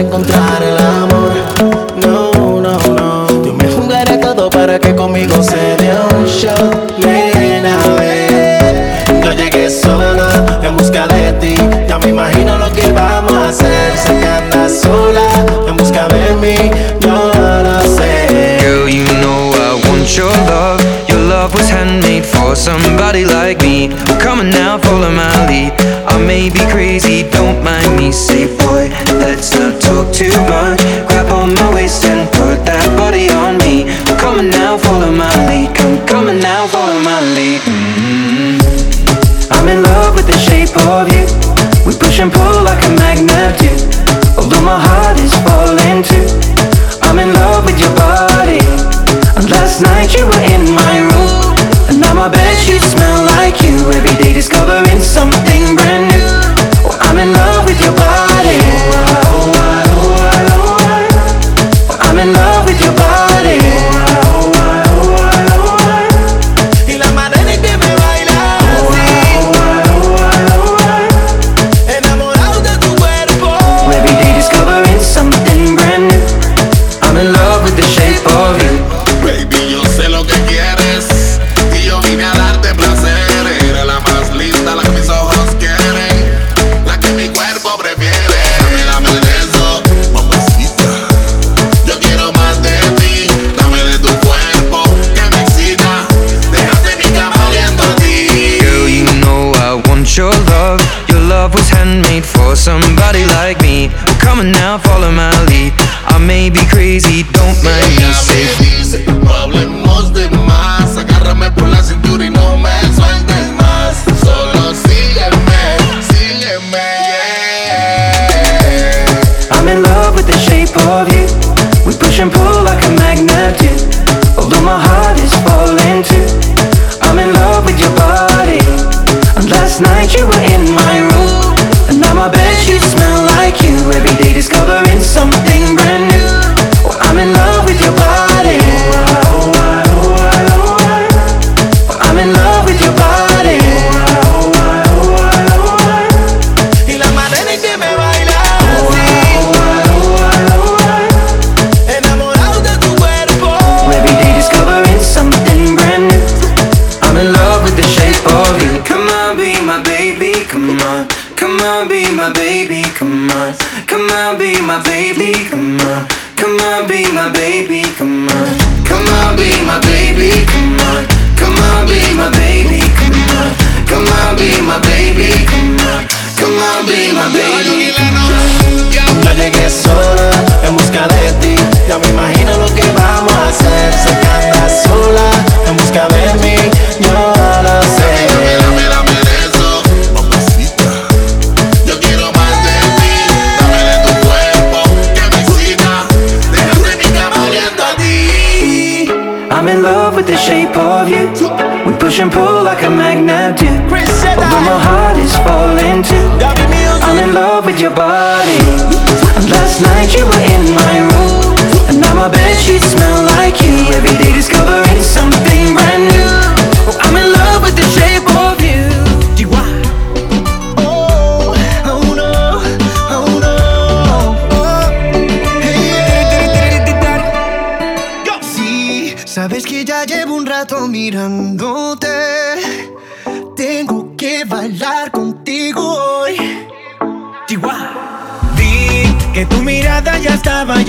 encontrar your heart is falling too. I'm in love with your body. And Last night you were in my room. And now my bed bedsheets smell like you. Every day discovering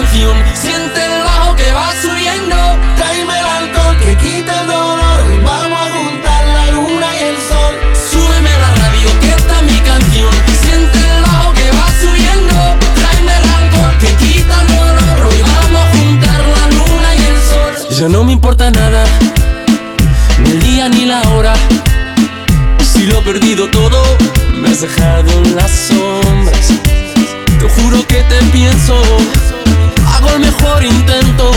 Canción. Siente el bajo que va subiendo. Tráeme el alcohol que quita el dolor. Y vamos a juntar la luna y el sol. Súbeme la radio, que esta es mi canción. Siente el bajo que va subiendo. Tráeme el alcohol que quita el dolor. Hoy vamos a juntar la luna y el sol. Ya no me importa nada, dejado en las sombras. Te juro que te pienso, hago el mejor intento.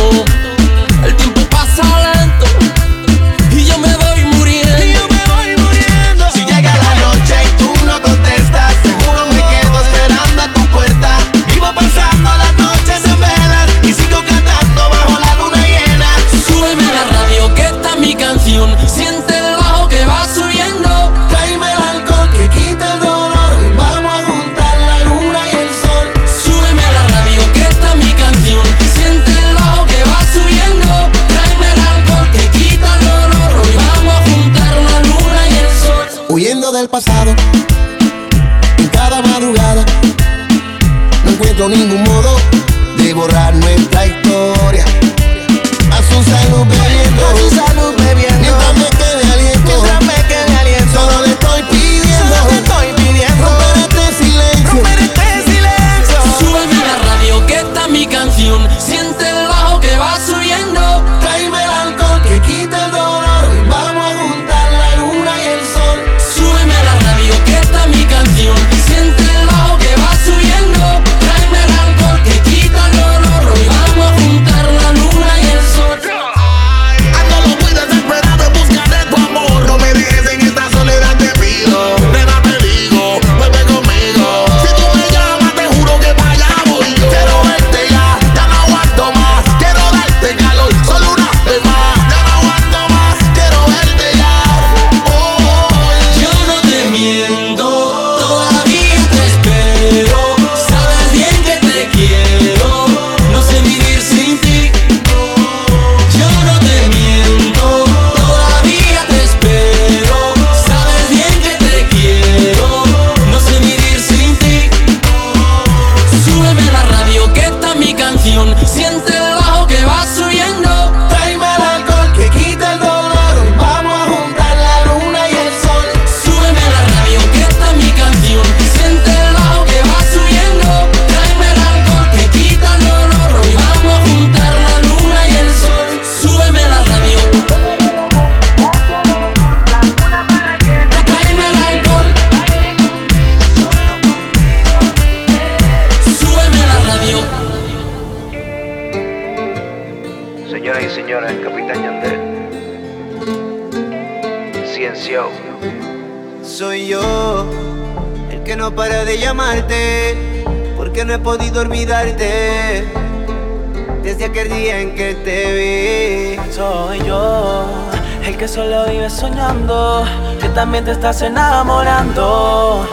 solo vives soñando, que también te estás enamorando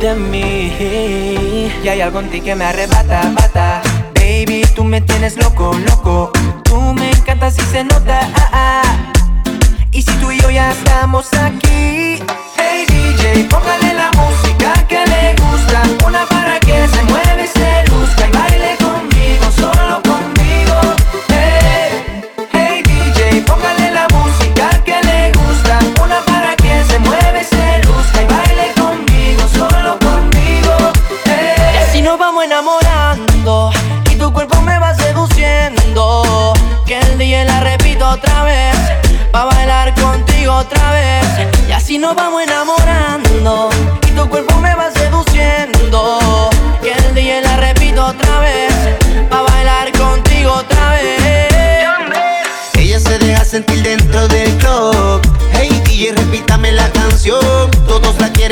de mí. Y hay algo en ti que me arrebata, bata. Baby, tú me tienes loco, loco. Tú me encantas y se nota. Ah, ah. Y si tú y yo ya estamos aquí, hey DJ, póngale.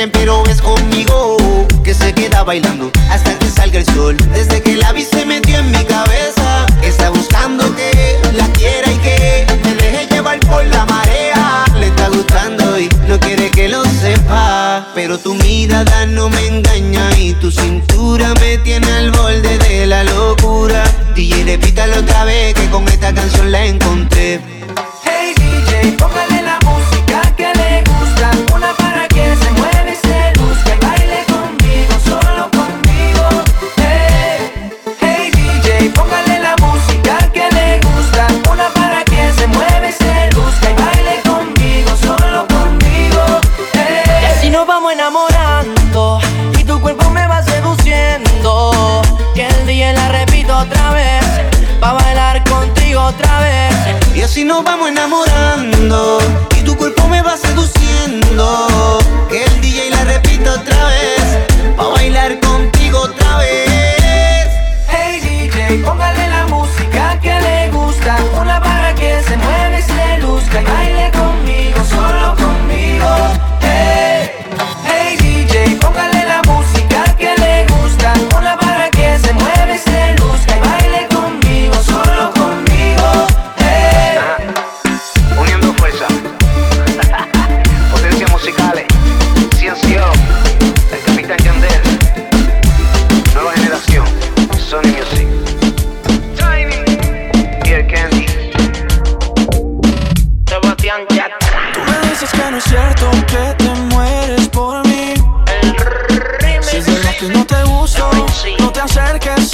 pero es conmigo que se queda bailando hasta que salga el sol. Desde que la vi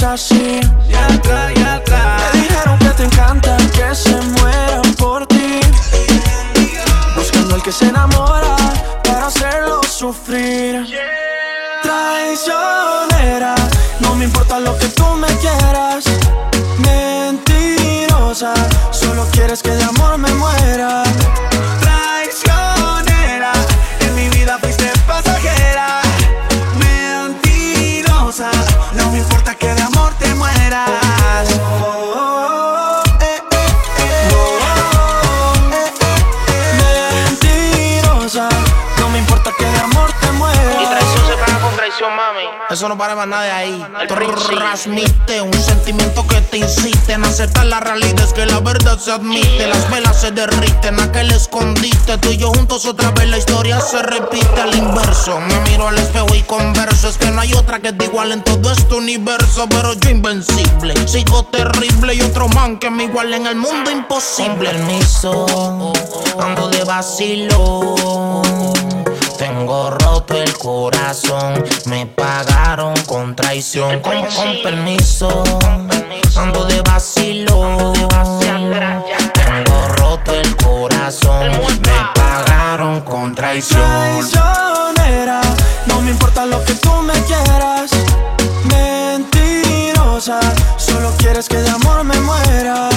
así. de. Transmite un sentimiento que te insiste en aceptar la realidad. Es que la verdad se admite, las velas se derriten. Aquel escondite, tú y yo juntos otra vez. La historia se repite al inverso. Me miro al espejo y converso. Es que no hay otra que te igual en todo este universo. Pero yo invencible, sigo terrible. Y otro man que me igual en el mundo imposible. Permiso, ando de vacilo tengo roto el corazón, me pagaron con traición. Con, permiso, ando de vacilo. Tengo roto el corazón, me pagaron con traición. Traicionera, no me importa lo que tú me quieras. Mentirosa, solo quieres que de amor me muera.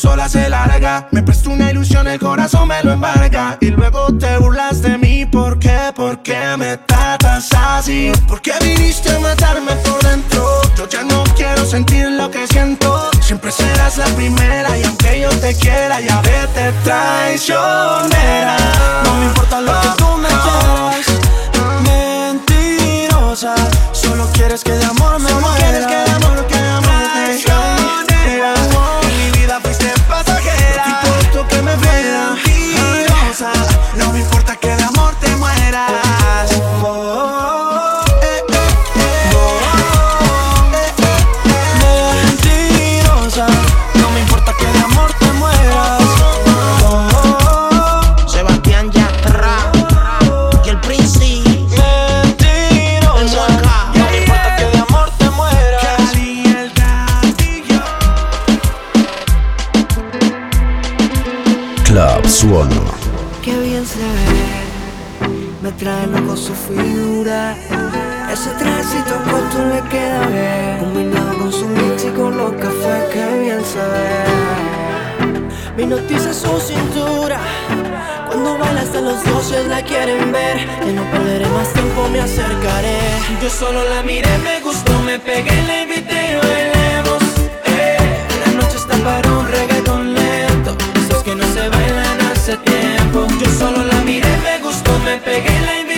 Sola se larga. Me prestó una ilusión, el corazón me lo embarga. Y luego te burlas de mí, ¿por qué? ¿Por qué me tratas así? ¿Por qué viniste a matarme por dentro? Yo ya no quiero sentir lo que siento. Siempre serás la primera y aunque yo te quiera, ya vete traicionera. No me importa lo que tú me quieras. Mentirosa, solo quieres que de amor me Solo muera. quieres que de amor, que de amor su figura. Ese trajecito corto le queda bien, combinado con su mix y con los cafés, qué bien se ve. Me noticia su cintura, cuando baila hasta los dioses la quieren ver. Que no perderé más tiempo, me acercaré. Yo solo la miré, me gustó, me pegué, la invité y bailemos. Eh, la noche está para un reggaetón lento. Esos que no se bailan hace tiempo. Yo solo la miré, me gustó, me pegué, la invité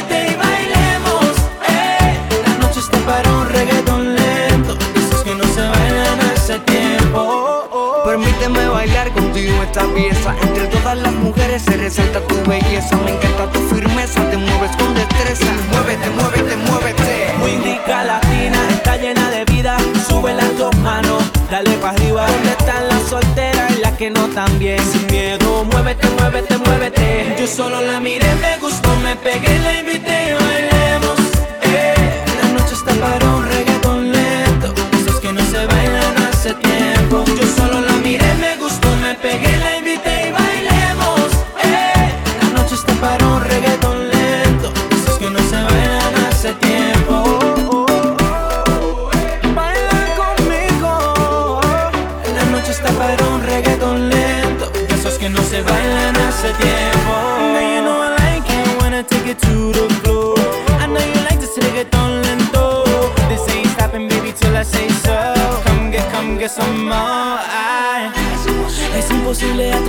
pieza. Entre todas las mujeres se resalta tu belleza. Me encanta tu firmeza, te mueves con destreza. Muévete, muévete, muévete. Muy rica latina, está llena de vida. Sube las dos manos, dale para arriba. ¿Dónde están las solteras y las que no tan bien? Sin miedo, muévete, muévete, muévete. Yo solo la miré, me gustó, me pegué, la invité me pegué, la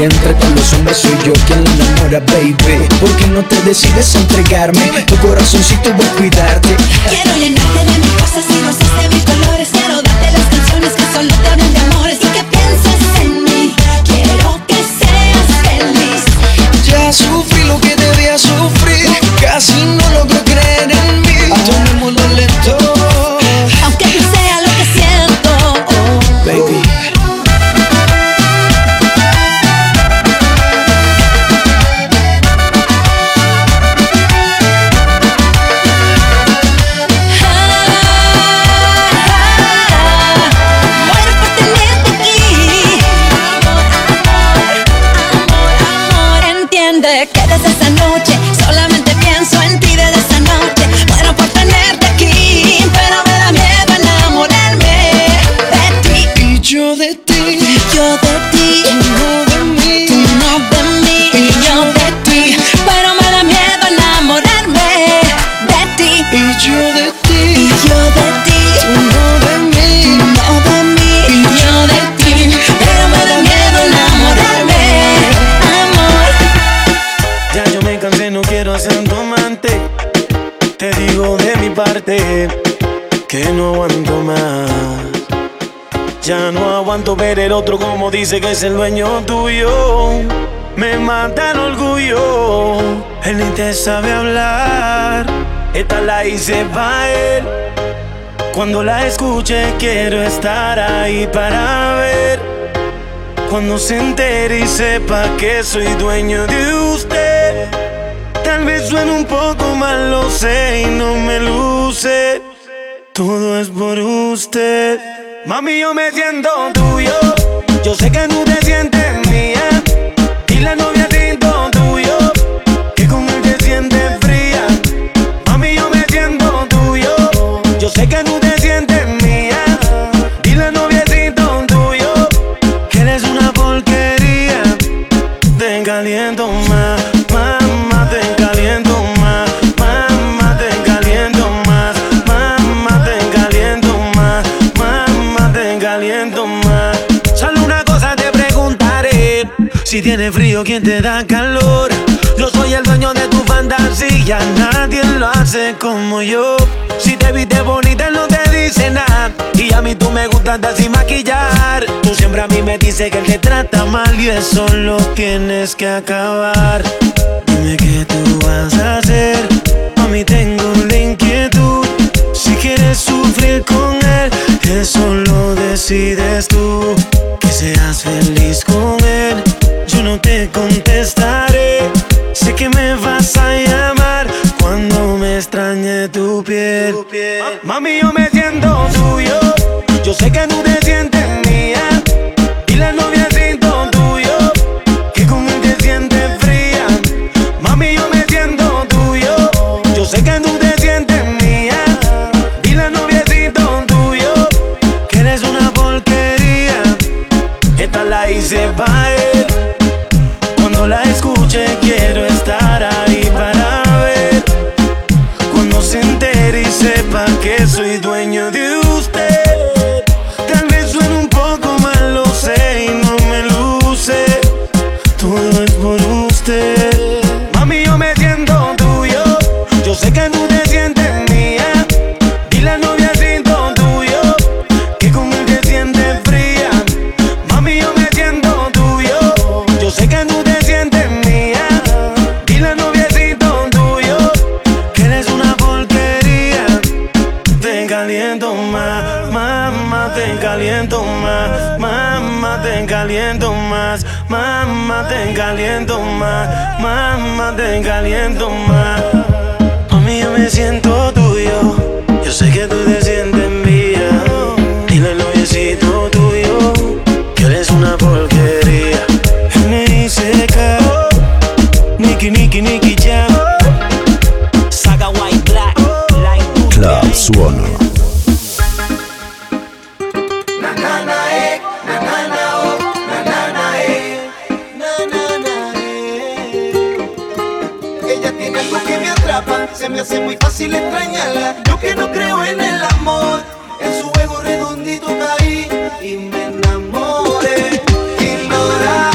que entra con los hombres soy yo quien la enamora, baby. ¿Por qué no te decides a entregarme? Tu corazoncito va a cuidarte. Quiero llenarte de mis cosas y no sé de mi color. ver el otro como dice que es el dueño tuyo. Me mata el orgullo, él ni te sabe hablar. Esta la hice pa' él. Cuando la escuche, quiero estar ahí para ver. Cuando se entere y sepa que soy dueño de usted. Tal vez suene un poco mal, lo sé y no me luce. Todo es por usted. Mami, yo me siento tuyo. Yo sé que no te sientes Si tienes frío, ¿quién te da calor? Yo soy el dueño de tu fantasía, nadie lo hace como yo. Si te viste bonita, no te dice nada. Y a mí tú me gustas de sin maquillar. Tú siempre a mí me dices que él te trata mal y eso lo tienes que acabar. Dime qué tú vas a hacer. A mí tengo la inquietud. Si quieres sufrir con él, eso lo decides tú. Que seas feliz con él no te contestaré. Sé que me vas a llamar cuando me extrañe tu piel. Mami, yo me siento tuyo. Yo sé que tú te sientes. que soy dueño de un caliento más. Mami, yo me siento tuyo. Yo sé que tú te sientes mía. Dile el hoyecito tuyo que eres una porquería. N.I.C.K. Nicky, Nicky, Nicky, ya. Saga White Black. Club Suono. hace muy fácil extrañarla. Yo que no creo en el amor, en su juego redondito caí y me enamoré. Ignora,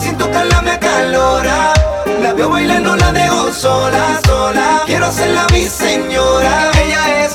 sin tocarla me calora. La veo bailando, la dejo sola, sola. Quiero hacerla mi señora. Ella es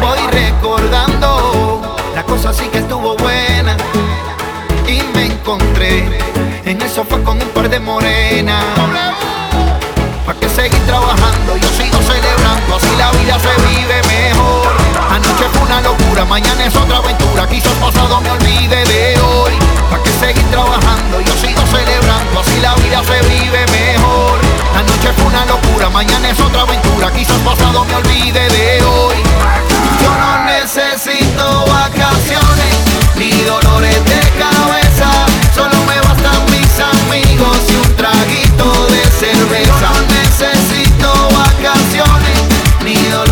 Voy recordando, la cosa sí que estuvo buena. Y me encontré en el sofá con un par de morenas. Pa' que seguir trabajando, yo sigo celebrando, así la vida se vive mejor. Anoche fue una locura, mañana es otra aventura, quizás pasado me olvide de hoy. Pa' que seguir trabajando, yo sigo celebrando, así la vida se vive mejor. Anoche fue una locura, mañana es otra aventura. Quizás pasado me olvide de hoy. Yo no necesito vacaciones ni dolores de cabeza. Solo me bastan mis amigos y un traguito de cerveza. Yo no necesito vacaciones ni dolores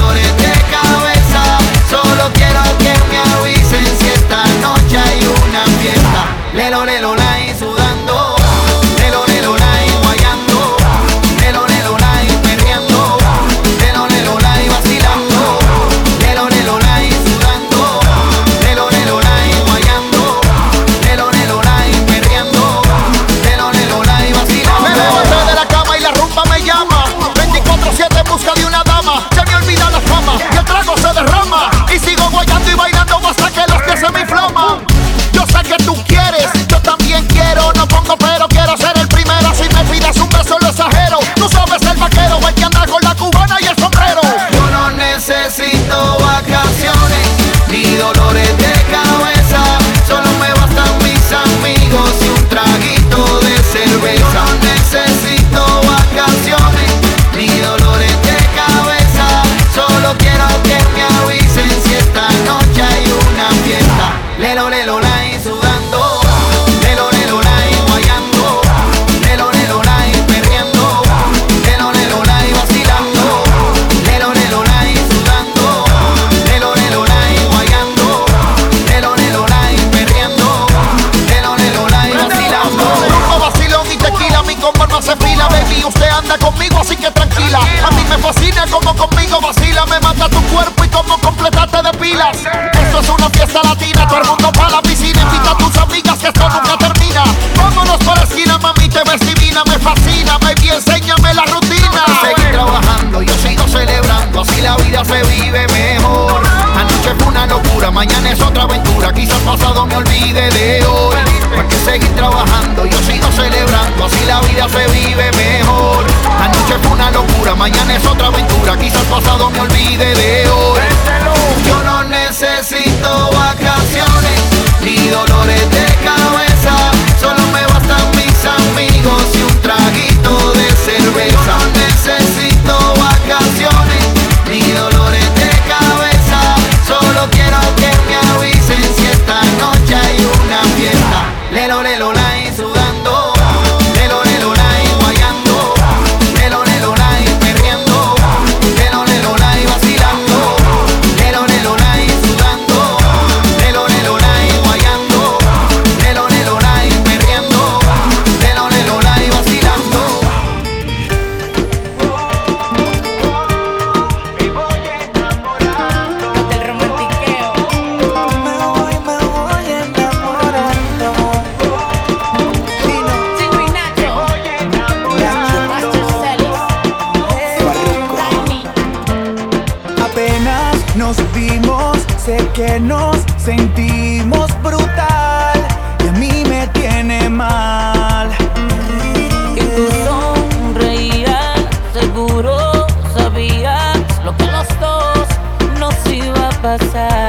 outside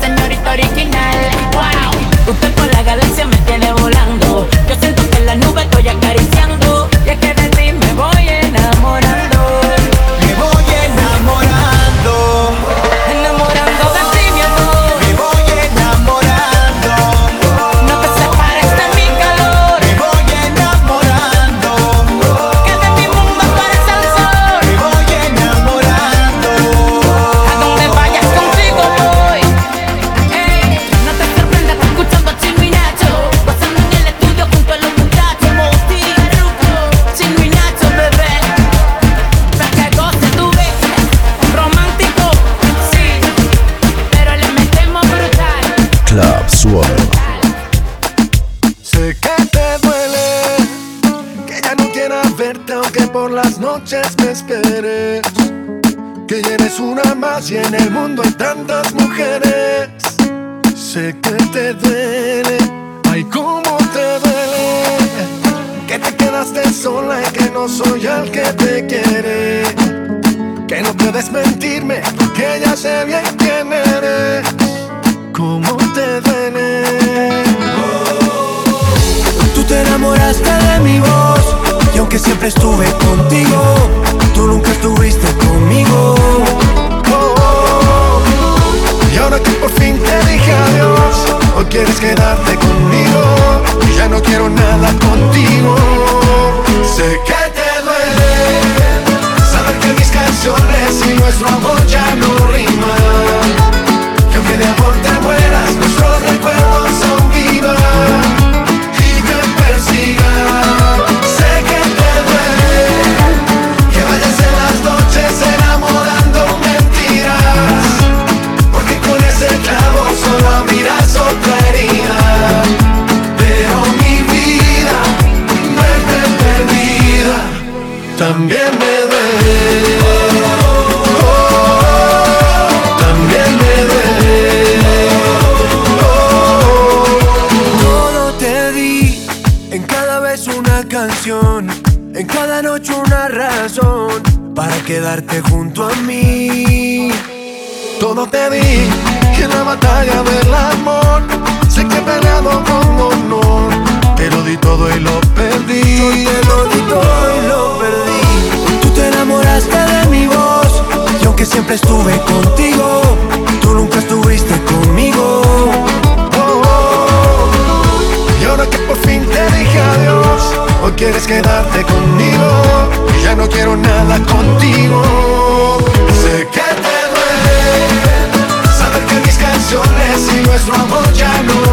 señorita original. ¡Wow! Usted por la galaxia me tiene volando. Yo siento que en la nube estoy acariciando. Y es que de ti me voy a enamorar. batalla del amor. Sé que he peleado con honor, pero di todo y lo perdí. Yo te lo di todo y lo perdí. Tú te enamoraste de mi voz, y aunque siempre estuve contigo, tú nunca estuviste conmigo. Oh, oh. Y ahora que por fin te dije adiós, hoy quieres quedarte conmigo. Y ya no quiero nada contigo. Sé que nuestro amor ya no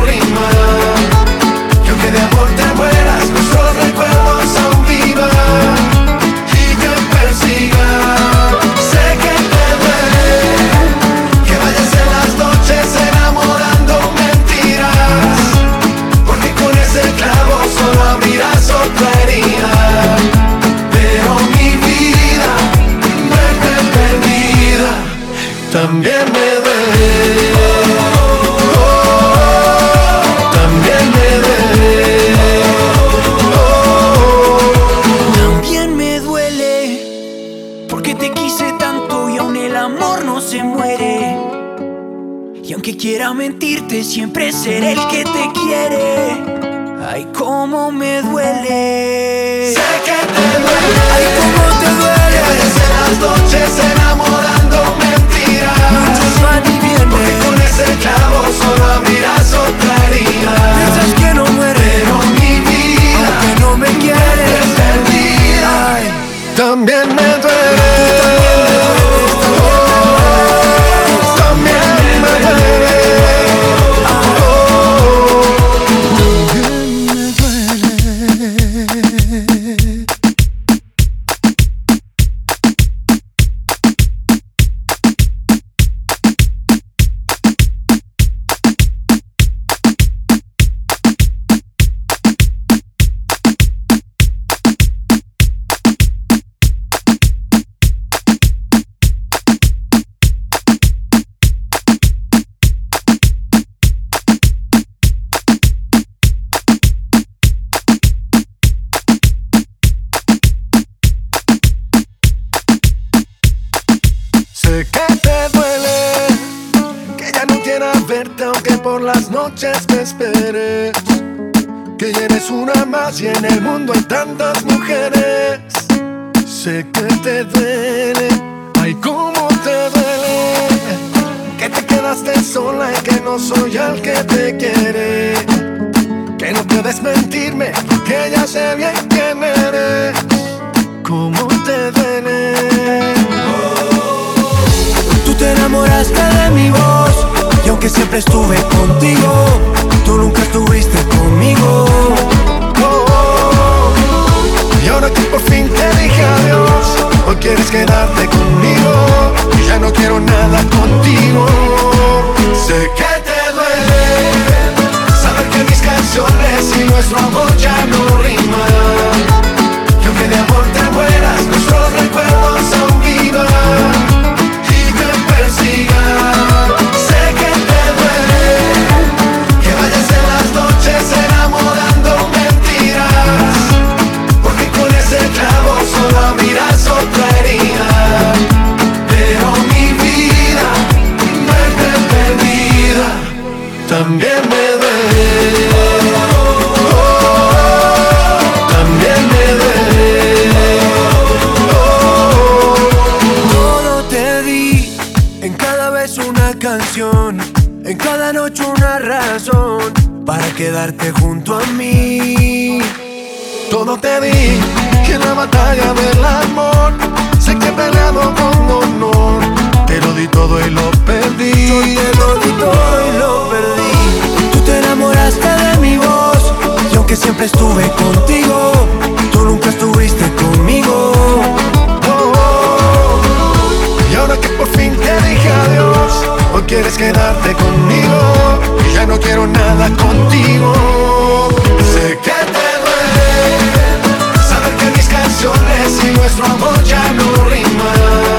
siempre ser el que te quiere. Ay, cómo me duele. Sé que te duele. Ay, cómo te duele. Parecen las noches enamorando mentiras. Siempre estuve contigo, tú nunca estuviste conmigo. Y ahora que por fin te dije adiós, hoy quieres quedarte conmigo y ya no quiero nada contigo. Sé que te duele saber que mis canciones y nuestro amor ya no riman.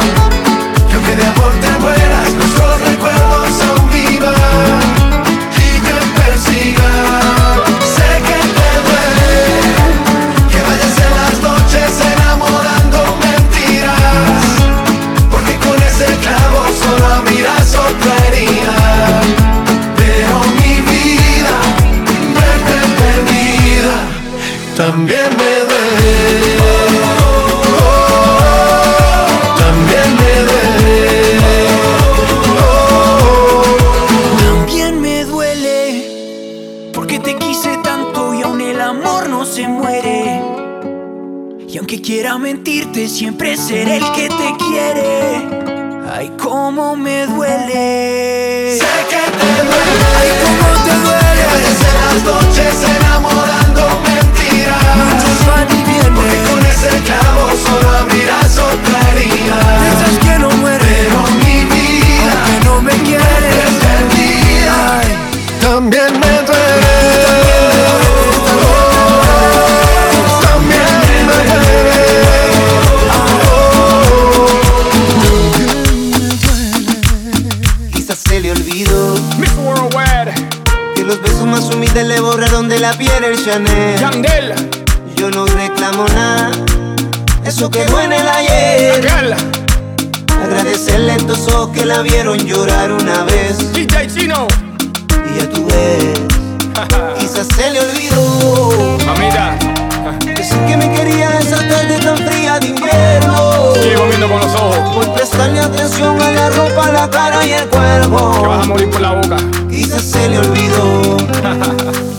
Cómo me duele. Sé que te duele Ay, cómo te duele. Que vayas en las noches enamorando la piel el Chanel. Yandel, Yo no reclamo nada, eso quedó en el ayer. Agradecerle a estos ojos que la vieron llorar una vez. DJ Chino, Y ya tú ves, quizás se le olvidó. mamita, Decir que me quería esa tarde tan fría de invierno. sigo viendo con los ojos, Por prestarle atención a la ropa, la cara y el que vas a cuerpo. morir por la boca. Quizás se le olvidó.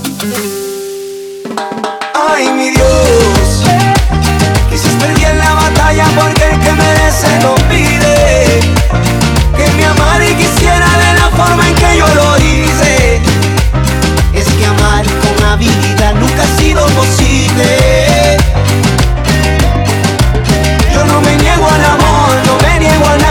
porque el que merece lo pide. Que me amara y quisiera de la forma en que yo lo hice. Es que amar con habilidad nunca ha sido posible. Yo no me niego al amor, no me niego a nada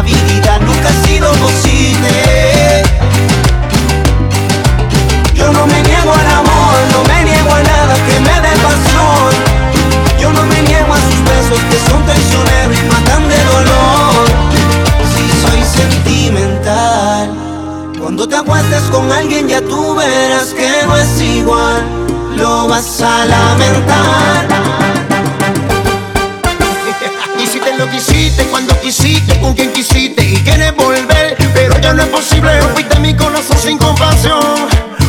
con habilidad nunca ha sido posible. Yo no me niego al amor, no me niego a nada que me dé pasión. Yo no me niego a sus besos que son traicioneros y matan de dolor. Si soy sentimental, cuando te acuestes con alguien ya tú verás que no es igual. Lo vas a lamentar. Hiciste lo que hiciste cuando con quien quisiste y quieres volver, pero ya no es posible. Rompiste mi corazón sin compasión.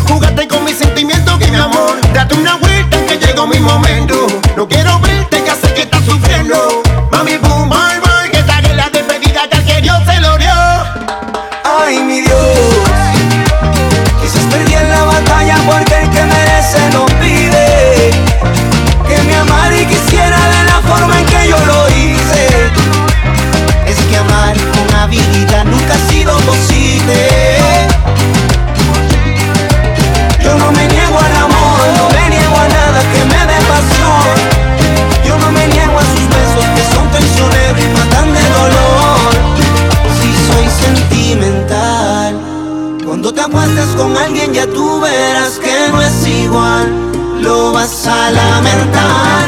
Jugaste con mis sentimientos, que mi amor. Date una vuelta que llegó mi momento. No quiero verte, que sé que estás sufriendo. con alguien ya tú verás que no es igual, lo vas a lamentar.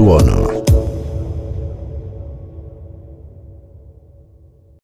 Los